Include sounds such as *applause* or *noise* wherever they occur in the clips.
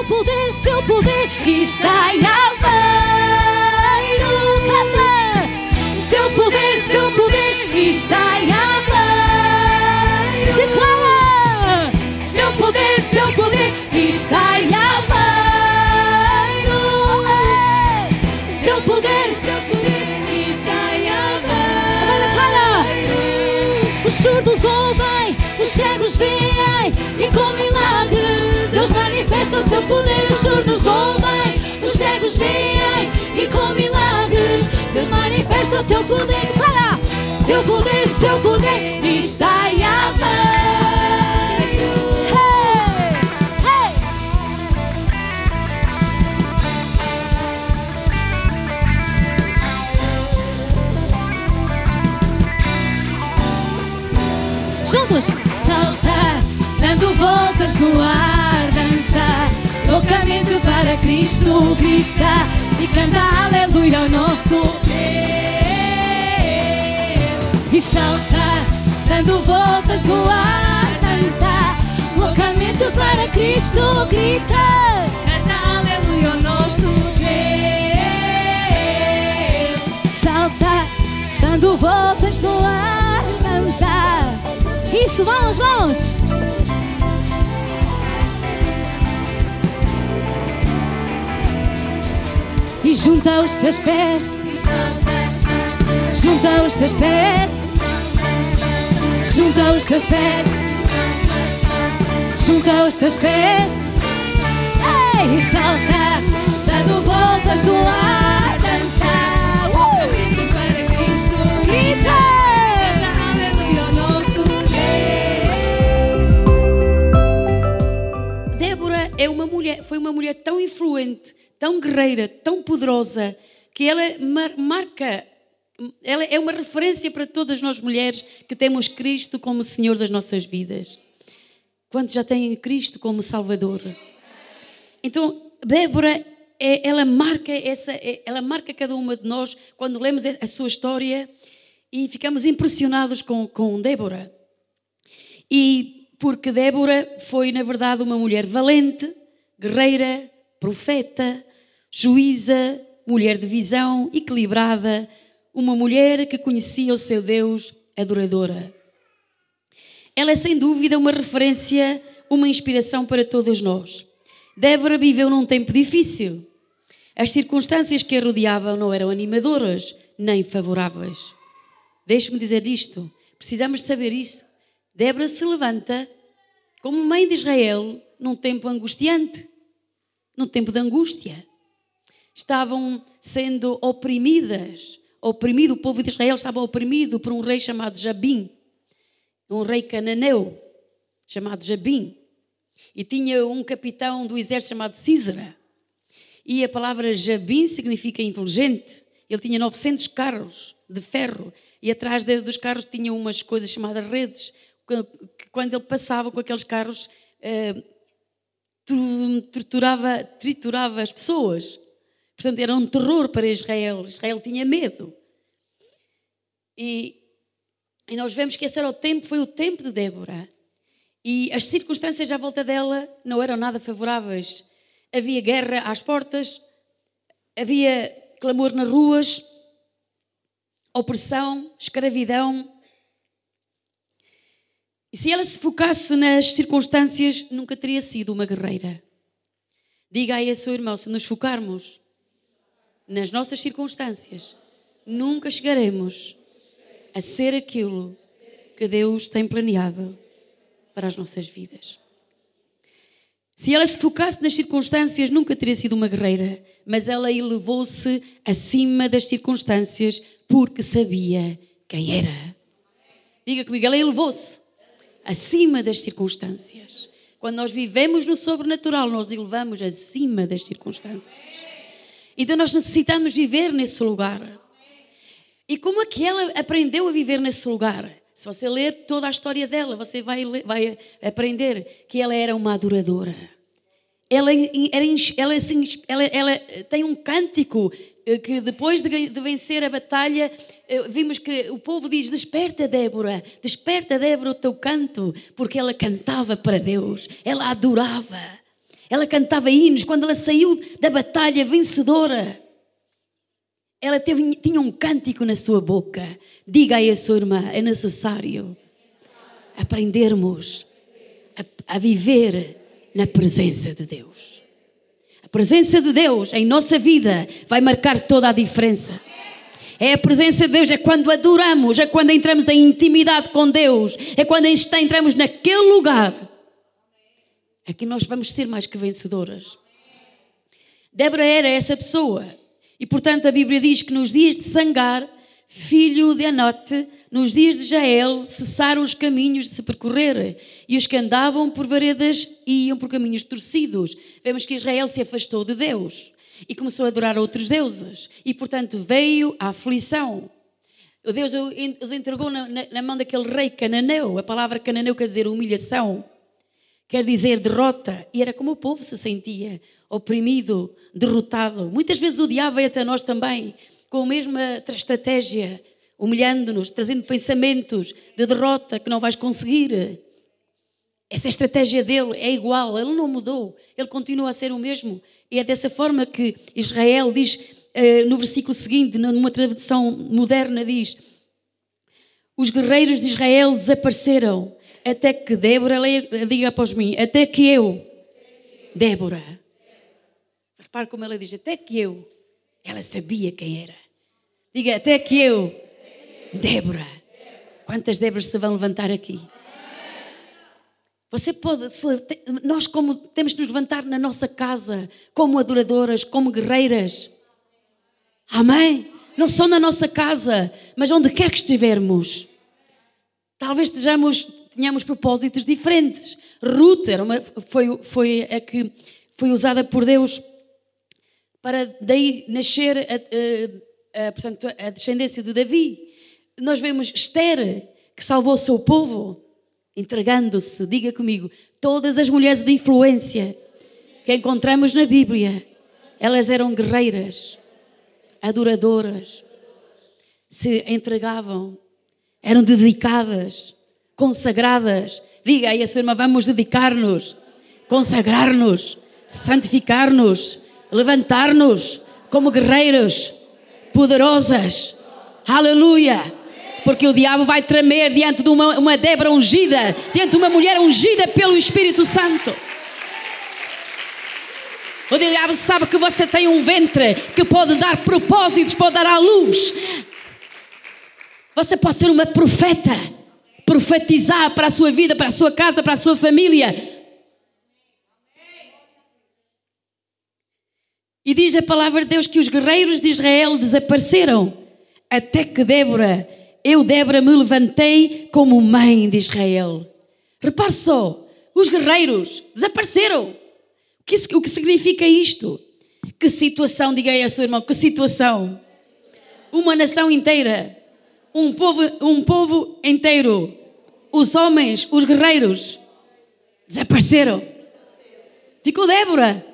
Seu poder, seu poder está em Aveiro. Canta! Seu poder, seu poder está em Aveiro. Declara! Seu poder, seu poder está em Aveiro. Seu poder, seu poder está em Aveiro. Os surdos ouvem, os cegos veem e com milagres Deus manifesta o seu poder. Os surdos ouvem, os cegos veem e com milagres Deus manifesta o seu poder. Para! Seu poder, seu poder está em Aveiro. Voltas no ar, dança, loucamente para Cristo grita e canta aleluia ao nosso Deus. E salta, dando voltas no ar, dança, loucamente para Cristo grita, canta aleluia ao nosso Deus. Salta, dando voltas no ar, dança. Isso, vamos, vamos! E junta os teus pés, junta os teus pés, junta os teus pés, junta os teus pés. Ei, salta, dando voltas no ar, é uma mulher, foi uma mulher tão influente, tão guerreira, tão poderosa, que ela mar- marca, ela é uma referência para todas nós mulheres que temos Cristo como Senhor das nossas vidas. Quantos já têm Cristo como Salvador? Então, Débora, é- ela marca essa, é- ela marca cada uma de nós quando lemos a sua história e ficamos impressionados com, com Débora. E porque Débora foi, na verdade, uma mulher valente, guerreira, profeta, juíza, mulher de visão, equilibrada, uma mulher que conhecia o seu Deus, adoradora. Ela é sem dúvida uma referência, uma inspiração para todos nós. Débora viveu num tempo difícil. As circunstâncias que a rodeavam não eram animadoras nem favoráveis. Deixe-me dizer isto. Precisamos de saber isso. Débora se levanta como mãe de Israel num tempo angustiante, num tempo de angústia. Estavam sendo oprimidas, oprimido, o povo de Israel estava oprimido por um rei chamado Jabim, um rei cananeu chamado Jabim, e tinha um capitão do exército chamado Císara. E a palavra Jabim significa inteligente. Ele tinha 900 carros de ferro e atrás dos carros tinha umas coisas chamadas redes. Quando ele passava com aqueles carros, eh, triturava, triturava as pessoas. Portanto, era um terror para Israel. Israel tinha medo. E, e nós vemos que esse era o tempo, foi o tempo de Débora. E as circunstâncias à volta dela não eram nada favoráveis. Havia guerra às portas, havia clamor nas ruas, opressão, escravidão. E se ela se focasse nas circunstâncias, nunca teria sido uma guerreira. Diga aí a seu irmão: se nos focarmos nas nossas circunstâncias, nunca chegaremos a ser aquilo que Deus tem planeado para as nossas vidas. Se ela se focasse nas circunstâncias, nunca teria sido uma guerreira, mas ela elevou-se acima das circunstâncias porque sabia quem era. Diga comigo, ela elevou-se acima das circunstâncias. Quando nós vivemos no sobrenatural, nós elevamos acima das circunstâncias. Então nós necessitamos viver nesse lugar. E como é que ela aprendeu a viver nesse lugar? Se você ler toda a história dela, você vai, vai aprender que ela era uma adoradora. Ela, era, ela, ela, ela tem um cântico que depois de vencer a batalha, eh, vimos que o povo diz: Desperta, Débora, desperta, Débora, o teu canto, porque ela cantava para Deus, ela adorava. Ela cantava hinos quando ela saiu da batalha vencedora. Ela teve, tinha um cântico na sua boca. Diga aí a sua irmã: é necessário aprendermos a, a viver na presença de Deus. Presença de Deus em nossa vida vai marcar toda a diferença. É a presença de Deus, é quando adoramos, é quando entramos em intimidade com Deus, é quando entramos naquele lugar. É que nós vamos ser mais que vencedoras. Débora era essa pessoa. E portanto a Bíblia diz que nos dias de Sangar, filho de Anote, nos dias de Jael, cessaram os caminhos de se percorrer, e os que andavam por veredas iam por caminhos torcidos. Vemos que Israel se afastou de Deus e começou a adorar outros deuses, e portanto veio a aflição. O Deus os entregou na, na, na mão daquele rei cananeu. A palavra cananeu quer dizer humilhação, quer dizer derrota, e era como o povo se sentia, oprimido, derrotado. Muitas vezes o diabo veio até nós também, com a mesma estratégia, humilhando-nos, trazendo pensamentos de derrota que não vais conseguir. Essa estratégia dele é igual, ele não mudou, ele continua a ser o mesmo. E é dessa forma que Israel diz uh, no versículo seguinte, numa tradução moderna, diz: Os guerreiros de Israel desapareceram, até que Débora, diga após mim, até que eu, Débora, repare como ela diz, até que eu, ela sabia quem era. Diga, até que eu, Débora. Quantas Déboras se vão levantar aqui? Você pode, nós como temos de nos levantar na nossa casa, como adoradoras, como guerreiras. Amém? Não só na nossa casa, mas onde quer que estivermos. Talvez estejamos, tenhamos propósitos diferentes. Ruth uma, foi, foi a que foi usada por Deus para daí nascer a, a, a, portanto, a descendência de Davi nós vemos Esther, que salvou o seu povo, entregando-se, diga comigo, todas as mulheres de influência que encontramos na Bíblia, elas eram guerreiras, adoradoras, se entregavam, eram dedicadas, consagradas. Diga aí a sua irmã, vamos dedicar-nos, consagrar-nos, santificar-nos, levantar-nos como guerreiros poderosas. Aleluia! Porque o diabo vai tremer diante de uma, uma Débora ungida, diante de uma mulher ungida pelo Espírito Santo. O diabo sabe que você tem um ventre que pode dar propósitos, pode dar à luz. Você pode ser uma profeta, profetizar para a sua vida, para a sua casa, para a sua família. E diz a palavra de Deus que os guerreiros de Israel desapareceram até que Débora eu, Débora, me levantei como mãe de Israel. Repare só, os guerreiros desapareceram. O que, o que significa isto? Que situação, diga aí a seu irmão, que situação? Uma nação inteira, um povo, um povo inteiro, os homens, os guerreiros, desapareceram. Ficou Débora.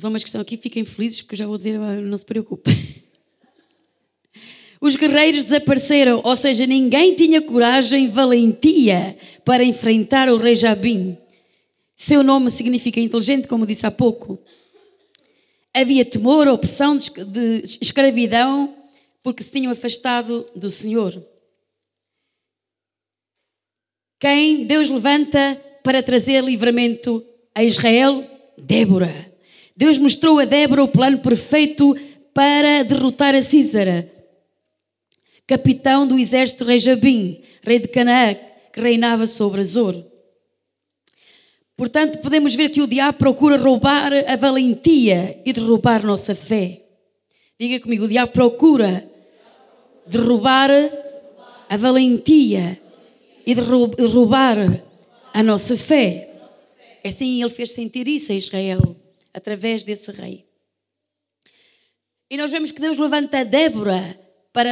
Os homens que estão aqui fiquem felizes porque eu já vou dizer, ah, não se preocupe. *laughs* Os guerreiros desapareceram, ou seja, ninguém tinha coragem, valentia para enfrentar o rei Jabim. Seu nome significa inteligente, como disse há pouco. Havia temor, opressão, de escravidão, porque se tinham afastado do Senhor. Quem Deus levanta para trazer livramento a Israel? Débora. Deus mostrou a Débora o plano perfeito para derrotar a Císara, capitão do exército rei Jabim, rei de Canaã, que reinava sobre Azor. Portanto, podemos ver que o diabo procura roubar a valentia e derrubar nossa fé. Diga comigo, o diabo procura derrubar a valentia e derrubar a nossa fé. Assim ele fez sentir isso a Israel através desse rei. E nós vemos que Deus levanta Débora para,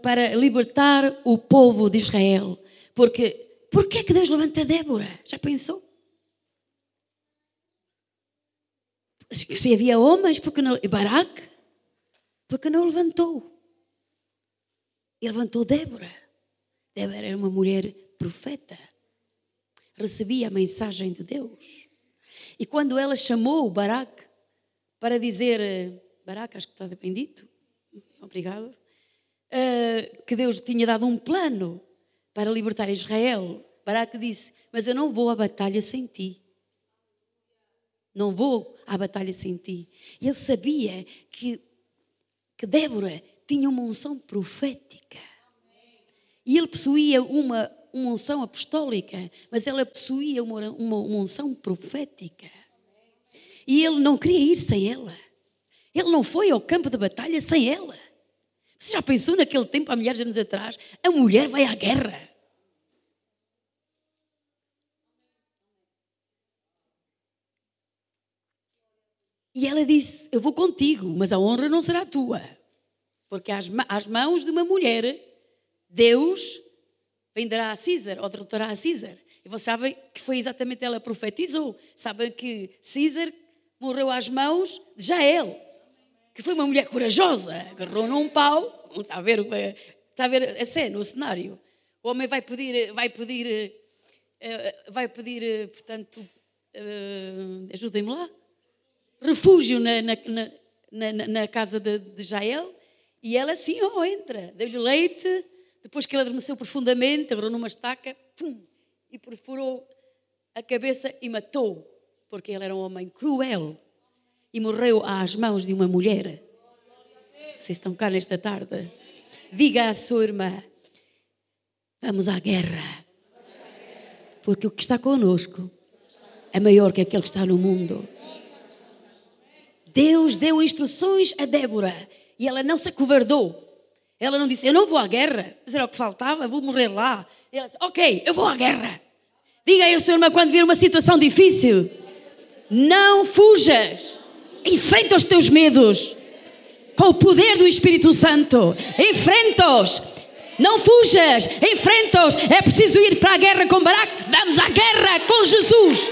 para libertar o povo de Israel. Porque, por que é que Deus levanta Débora? Já pensou? Se havia homens, porque não. Baraque, porque não levantou. E levantou Débora. Débora era uma mulher profeta. Recebia a mensagem de Deus. E quando ela chamou o Baraque para dizer, eh, Baraque, acho que está bem dito, obrigado, uh, que Deus tinha dado um plano para libertar Israel, Baraque disse: Mas eu não vou à batalha sem ti. Não vou à batalha sem ti. Ele sabia que, que Débora tinha uma unção profética. E ele possuía uma, uma unção apostólica, mas ela possuía uma, uma, uma unção profética. E ele não queria ir sem ela. Ele não foi ao campo de batalha sem ela. Você já pensou naquele tempo, há milhares de anos atrás? A mulher vai à guerra. E ela disse: Eu vou contigo, mas a honra não será tua. Porque às, às mãos de uma mulher, Deus venderá a César ou derrotará a César. E vocês sabem que foi exatamente ela que profetizou. Sabem que César morreu às mãos de Jael, que foi uma mulher corajosa, agarrou num pau. Está a ver, está a, ver a cena, o cenário. O homem vai pedir, vai pedir, eh, vai pedir, portanto, eh, ajudem-me lá refúgio na, na, na, na casa de, de, Jael e ela assim, oh, entra, deu-lhe leite, depois que ele adormeceu profundamente, agarrou numa estaca, pum, e perfurou a cabeça e matou, porque ele era um homem cruel e morreu às mãos de uma mulher. Vocês estão cá nesta tarde? Diga à sua irmã: vamos à guerra, porque o que está conosco é maior que aquele que está no mundo. Deus deu instruções a Débora e ela não se acovardou. Ela não disse, eu não vou à guerra, mas era o que faltava, vou morrer lá. Ela disse, ok, eu vou à guerra. Diga aí ao seu irmão quando vir uma situação difícil, não fujas, enfrenta os teus medos com o poder do Espírito Santo, enfrenta-os. Não fujas, enfrenta-os. É preciso ir para a guerra com Baraque. Vamos à guerra com Jesus.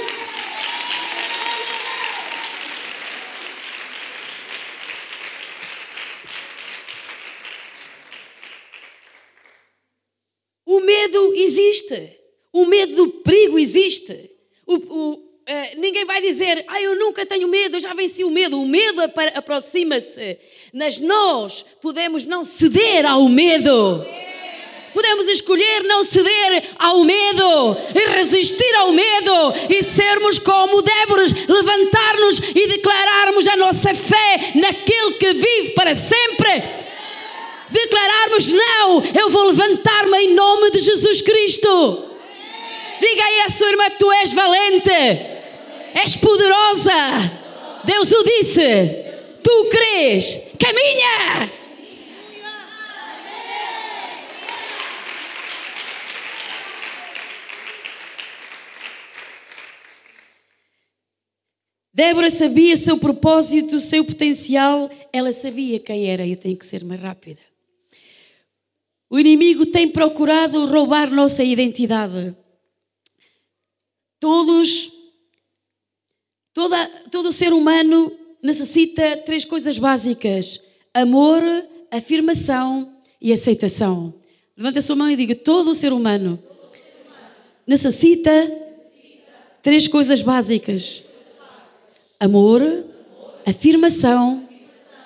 O medo existe. O medo do perigo existe. O, o, uh, ninguém vai dizer, ah, eu nunca tenho medo, eu já venci o medo. O medo aproxima-se. Mas nós podemos não ceder ao medo. Podemos escolher não ceder ao medo e resistir ao medo e sermos como Déboras, levantar-nos e declararmos a nossa fé naquele que vive para sempre declararmos: não, eu vou levantar-me em nome de Jesus Cristo. Diga aí à sua irmã: tu és valente, és poderosa. Deus o disse. Tu crês, caminha. Débora sabia seu propósito, seu potencial, ela sabia quem era. Eu tenho que ser mais rápida. O inimigo tem procurado roubar nossa identidade. Todos, toda, todo ser humano necessita três coisas básicas: amor, afirmação e aceitação. Levanta a sua mão e diga: todo ser humano necessita três coisas básicas: amor, afirmação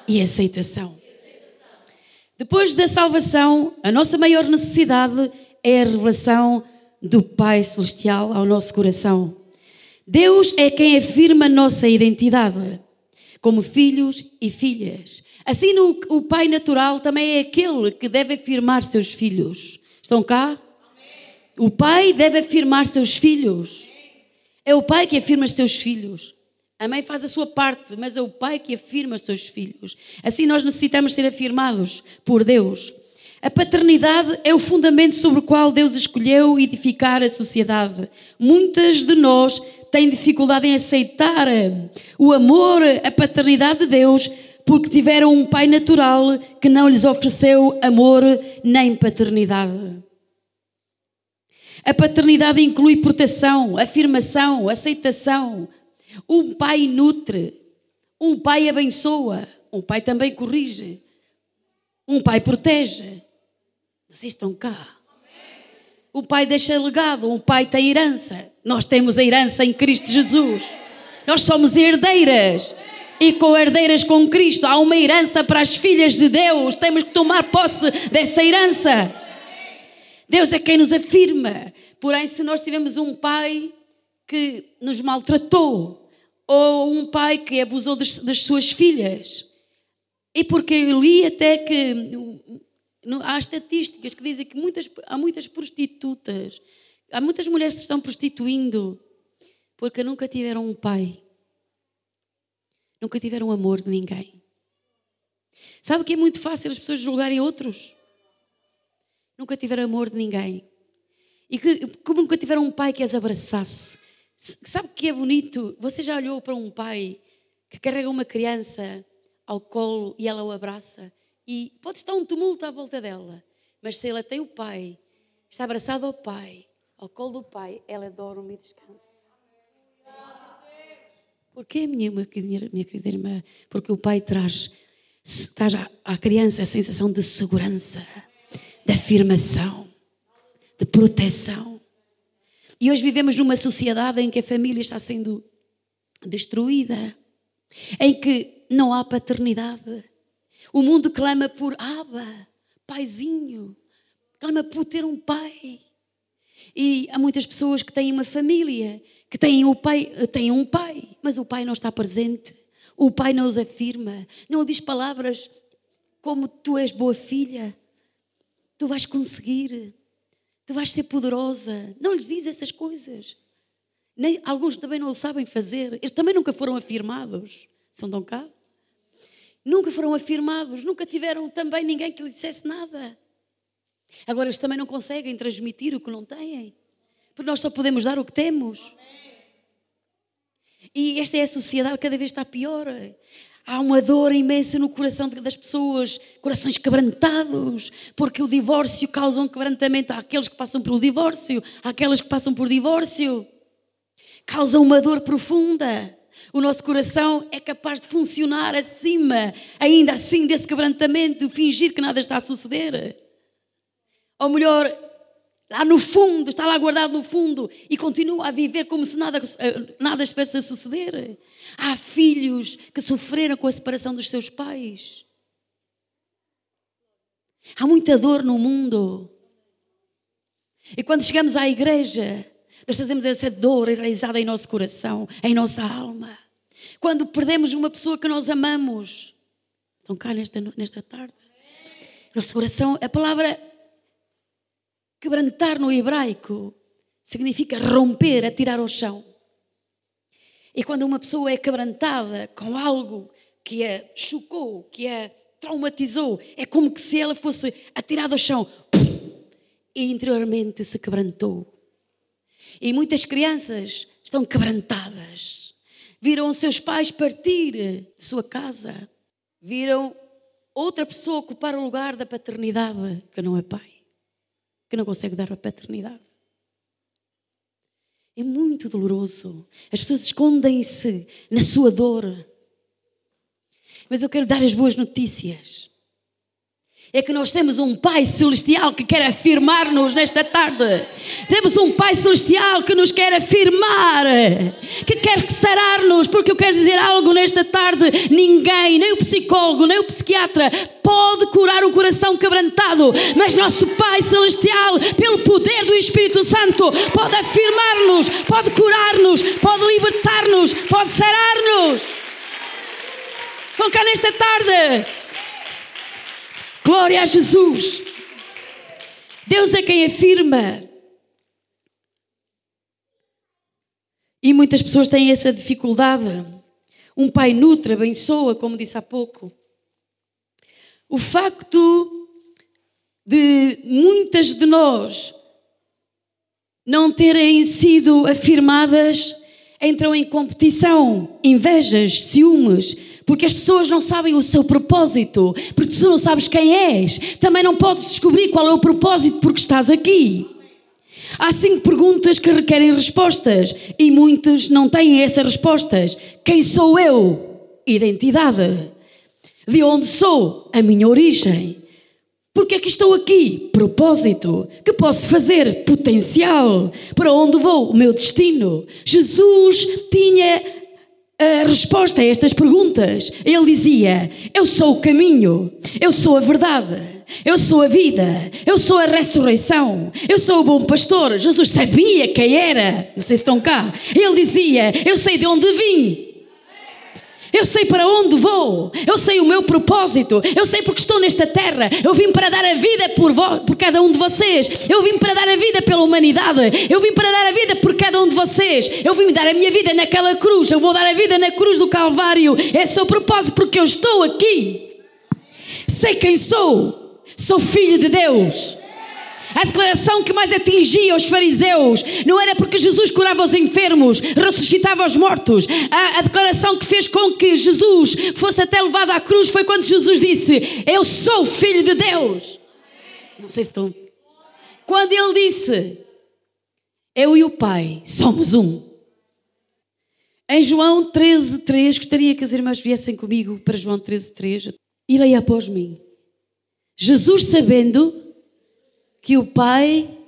e aceitação. Depois da salvação, a nossa maior necessidade é a revelação do Pai Celestial ao nosso coração. Deus é quem afirma a nossa identidade como filhos e filhas. Assim, o Pai natural também é aquele que deve afirmar seus filhos. Estão cá? O Pai deve afirmar seus filhos. É o Pai que afirma seus filhos. A mãe faz a sua parte, mas é o pai que afirma os seus filhos. Assim nós necessitamos ser afirmados por Deus. A paternidade é o fundamento sobre o qual Deus escolheu edificar a sociedade. Muitas de nós têm dificuldade em aceitar o amor, a paternidade de Deus, porque tiveram um pai natural que não lhes ofereceu amor nem paternidade. A paternidade inclui proteção, afirmação, aceitação, um pai nutre, um pai abençoa, um pai também corrige, um pai protege. Vocês estão cá. O pai deixa legado, o pai tem herança. Nós temos a herança em Cristo Jesus. Nós somos herdeiras e co-herdeiras com Cristo. Há uma herança para as filhas de Deus. Temos que tomar posse dessa herança. Deus é quem nos afirma. Porém, se nós tivermos um pai que nos maltratou, ou um pai que abusou das, das suas filhas, e porque eu li até que há estatísticas que dizem que muitas, há muitas prostitutas, há muitas mulheres que se estão prostituindo porque nunca tiveram um pai. Nunca tiveram amor de ninguém. Sabe que é muito fácil as pessoas julgarem outros? Nunca tiveram amor de ninguém. E que, como nunca tiveram um pai que as abraçasse. Sabe que é bonito? Você já olhou para um pai que carrega uma criança ao colo e ela o abraça? E pode estar um tumulto à volta dela, mas se ela tem o pai, está abraçada ao pai, ao colo do pai, ela dorme e descansa. Porquê, minha, minha querida irmã? Porque o pai traz, traz à criança a sensação de segurança, de afirmação, de proteção. E hoje vivemos numa sociedade em que a família está sendo destruída, em que não há paternidade. O mundo clama por Aba, paizinho, clama por ter um pai. E há muitas pessoas que têm uma família que têm, o pai, têm um pai, mas o pai não está presente. O pai não os afirma, não diz palavras como tu és boa filha, tu vais conseguir, tu vais ser poderosa. Não lhes diz essas coisas. Nem, alguns também não o sabem fazer, eles também nunca foram afirmados. São tão cá? Nunca foram afirmados, nunca tiveram também ninguém que lhes dissesse nada. Agora eles também não conseguem transmitir o que não têm, porque nós só podemos dar o que temos. E esta é a sociedade, cada vez está pior. Há uma dor imensa no coração das pessoas, corações quebrantados, porque o divórcio causa um quebrantamento àqueles que passam pelo divórcio, àquelas que passam por divórcio. Causa uma dor profunda. O nosso coração é capaz de funcionar acima, ainda assim, desse quebrantamento, fingir que nada está a suceder. Ou melhor, lá no fundo, está lá guardado no fundo e continua a viver como se nada, nada estivesse a suceder. Há filhos que sofreram com a separação dos seus pais. Há muita dor no mundo. E quando chegamos à igreja, nós trazemos essa dor enraizada em nosso coração, em nossa alma. Quando perdemos uma pessoa que nós amamos, estão cá nesta, nesta tarde. Nosso coração, a palavra Quebrantar no hebraico significa romper, atirar ao chão. E quando uma pessoa é quebrantada com algo que a chocou, que a traumatizou, é como se ela fosse atirada ao chão e interiormente se quebrantou. E muitas crianças estão quebrantadas. Viram seus pais partir de sua casa. Viram outra pessoa ocupar o lugar da paternidade que não é pai que não consegue dar a paternidade. É muito doloroso. As pessoas escondem-se na sua dor. Mas eu quero dar as boas notícias é que nós temos um Pai Celestial que quer afirmar-nos nesta tarde. Temos um Pai Celestial que nos quer afirmar, que quer sarar-nos, porque eu quero dizer algo nesta tarde: ninguém, nem o psicólogo, nem o psiquiatra, pode curar o coração quebrantado, mas nosso Pai Celestial, pelo poder do Espírito Santo, pode afirmar-nos, pode curar-nos, pode libertar-nos, pode sarar-nos. Estão cá nesta tarde. Glória a Jesus. Deus é quem afirma. E muitas pessoas têm essa dificuldade. Um pai nutre, abençoa, como disse há pouco. O facto de muitas de nós não terem sido afirmadas entram em competição, invejas, ciúmes, porque as pessoas não sabem o seu propósito, porque tu não sabes quem és, também não podes descobrir qual é o propósito porque estás aqui. Há cinco perguntas que requerem respostas e muitos não têm essas respostas. Quem sou eu? Identidade. De onde sou? A minha origem. Porque é que estou aqui? Propósito. Que posso fazer? Potencial. Para onde vou? O meu destino. Jesus tinha a resposta a estas perguntas. Ele dizia: Eu sou o caminho, eu sou a verdade, eu sou a vida, eu sou a ressurreição, eu sou o bom pastor. Jesus sabia quem era. Não sei se estão cá. Ele dizia: Eu sei de onde vim. Eu sei para onde vou, eu sei o meu propósito, eu sei porque estou nesta terra. Eu vim para dar a vida por, por cada um de vocês, eu vim para dar a vida pela humanidade, eu vim para dar a vida por cada um de vocês. Eu vim dar a minha vida naquela cruz, eu vou dar a vida na cruz do Calvário. Esse é o propósito porque eu estou aqui. Sei quem sou, sou filho de Deus. A declaração que mais atingia os fariseus não era porque Jesus curava os enfermos, ressuscitava os mortos. A, a, declaração que fez com que Jesus fosse até levado à cruz foi quando Jesus disse: Eu sou filho de Deus. Não sei se estão. Quando ele disse: Eu e o Pai somos um. Em João 13, 3, gostaria que as irmãs viessem comigo para João 13, 3 e leia após mim. Jesus, sabendo que o Pai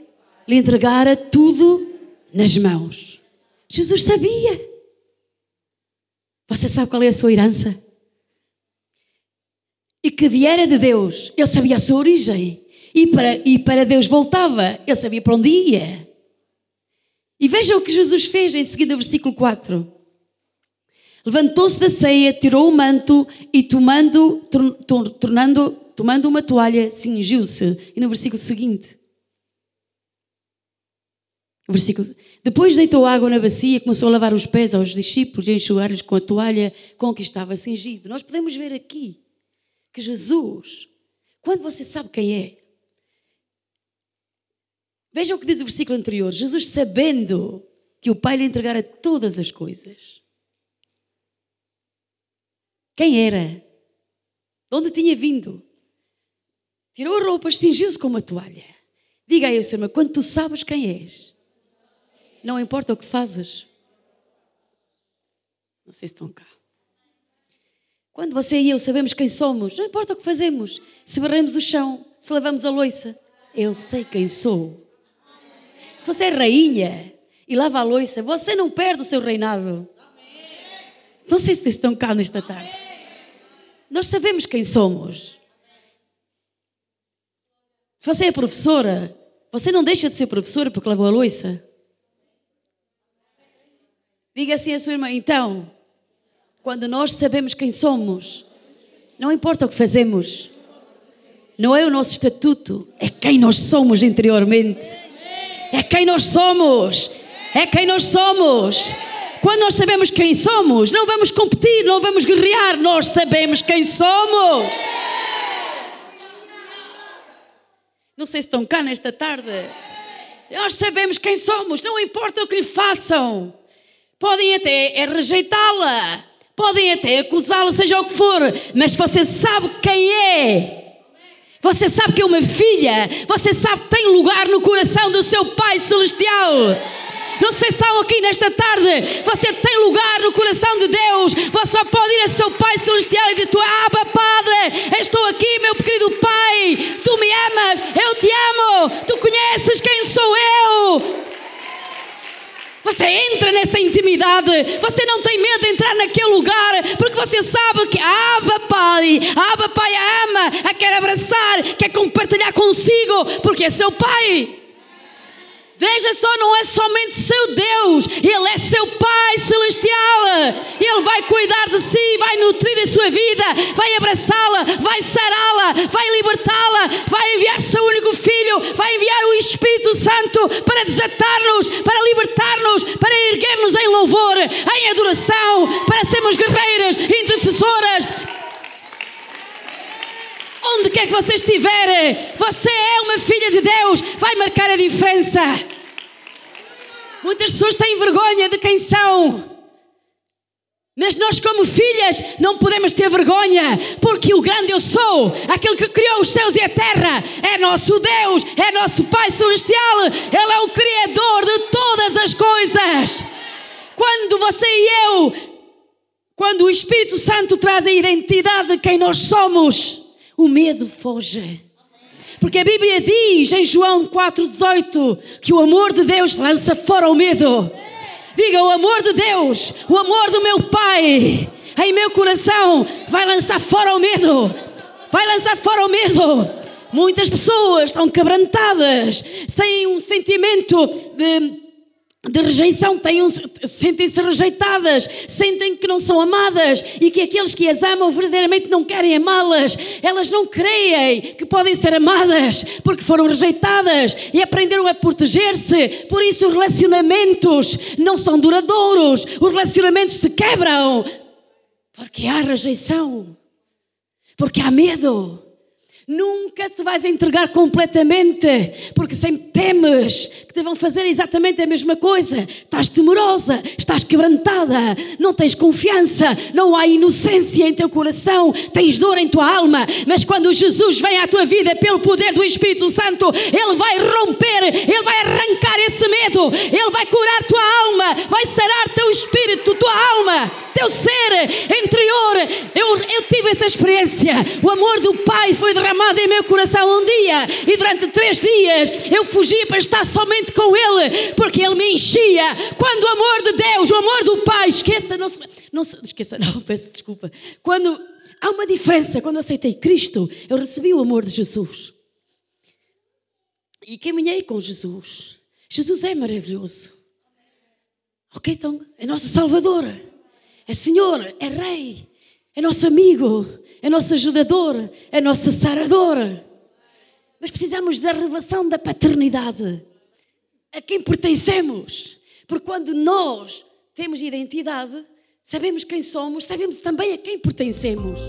lhe entregara tudo nas mãos. Jesus sabia. Você sabe qual é a sua herança? E que viera de Deus, ele sabia a sua origem. E para, e para Deus voltava, ele sabia para onde ia. E veja o que Jesus fez em seguida, versículo 4. Levantou-se da ceia, tirou o manto e tomando, tornando, tomando uma toalha, cingiu-se. E no versículo seguinte, versículo, depois deitou água na bacia, começou a lavar os pés aos discípulos e enxugar-lhes com a toalha com que estava cingido. Nós podemos ver aqui que Jesus, quando você sabe quem é, veja o que diz o versículo anterior: Jesus, sabendo que o Pai lhe entregara todas as coisas. Quem era? De onde tinha vindo? Tirou a roupa, cingiu-se com uma toalha. Diga aí, Senhor, quando tu sabes quem és, não importa o que fazes. Não sei se estão cá. Quando você e eu sabemos quem somos, não importa o que fazemos. Se barremos o chão, se lavamos a louça, eu sei quem sou. Se você é rainha e lava a louça, você não perde o seu reinado. Não sei se estão cá nesta tarde. Nós sabemos quem somos. Você é professora, você não deixa de ser professora porque lavou a louça. Diga assim à sua irmã, então, quando nós sabemos quem somos, não importa o que fazemos, não é o nosso estatuto, é quem nós somos interiormente. É quem nós somos. É quem nós somos. Quando nós sabemos quem somos, não vamos competir, não vamos guerrear, nós sabemos quem somos. Se estão cá nesta tarde. Nós sabemos quem somos, não importa o que lhe façam. Podem até é rejeitá-la, podem até acusá-la, seja o que for, mas você sabe quem é. Você sabe que é uma filha, você sabe que tem lugar no coração do seu Pai Celestial. Não sei se estão aqui nesta tarde. Você tem lugar no coração de Deus. Você pode ir a seu Pai Celestial e dizer: Tu Abba, Padre, estou aqui, meu querido Pai. Tu me amas, eu te amo. Tu conheces quem sou eu. Você entra nessa intimidade. Você não tem medo de entrar naquele lugar, porque você sabe que Abba Pai, Abba Pai ama, a quer abraçar, quer compartilhar consigo, porque é seu Pai. Veja só, não é somente seu Deus, Ele é seu Pai Celestial. Ele vai cuidar de si, vai nutrir a sua vida, vai abraçá-la, vai sará-la, vai libertá-la, vai enviar seu único Filho, vai enviar o Espírito Santo para desatar-nos, para libertar-nos, para erguer-nos em louvor, em adoração, para sermos guerreiras, intercessoras, onde quer que você estiver, você é uma filha de Deus, vai marcar a diferença. Muitas pessoas têm vergonha de quem são. Mas nós, como filhas, não podemos ter vergonha, porque o grande eu sou, aquele que criou os céus e a terra, é nosso Deus, é nosso Pai Celestial, Ele é o Criador de todas as coisas. Quando você e eu, quando o Espírito Santo traz a identidade de quem nós somos, o medo foge. Porque a Bíblia diz em João 4,18 que o amor de Deus lança fora o medo. Diga, o amor de Deus, o amor do meu Pai, em meu coração, vai lançar fora o medo. Vai lançar fora o medo. Muitas pessoas estão quebrantadas, têm um sentimento de de rejeição, sentem-se rejeitadas, sentem que não são amadas e que aqueles que as amam verdadeiramente não querem amá-las. Elas não creem que podem ser amadas porque foram rejeitadas e aprenderam a proteger-se. Por isso, os relacionamentos não são duradouros, os relacionamentos se quebram porque há rejeição, porque há medo. Nunca te vais entregar completamente, porque sempre temes que te vão fazer exatamente a mesma coisa. Estás temerosa, estás quebrantada, não tens confiança, não há inocência em teu coração, tens dor em tua alma. Mas quando Jesus vem à tua vida pelo poder do Espírito Santo, Ele vai romper, Ele vai arrancar esse medo, Ele vai curar tua alma, vai sarar teu espírito, tua alma, teu ser interior. Eu, eu tive essa experiência. O amor do Pai foi derramado derramado em meu coração um dia e durante três dias eu fugia para estar somente com Ele, porque Ele me enchia. Quando o amor de Deus, o amor do Pai, esqueça, não se, não se esqueça, não, *laughs* peço desculpa. Quando há uma diferença, quando aceitei Cristo, eu recebi o amor de Jesus e caminhei com Jesus. Jesus é maravilhoso. Ok, então, é nosso Salvador, é Senhor, é Rei, é nosso amigo, é nosso ajudador, é nossa saradora. Mas precisamos da revelação da paternidade. A quem pertencemos. Porque quando nós temos identidade, sabemos quem somos, sabemos também a quem pertencemos.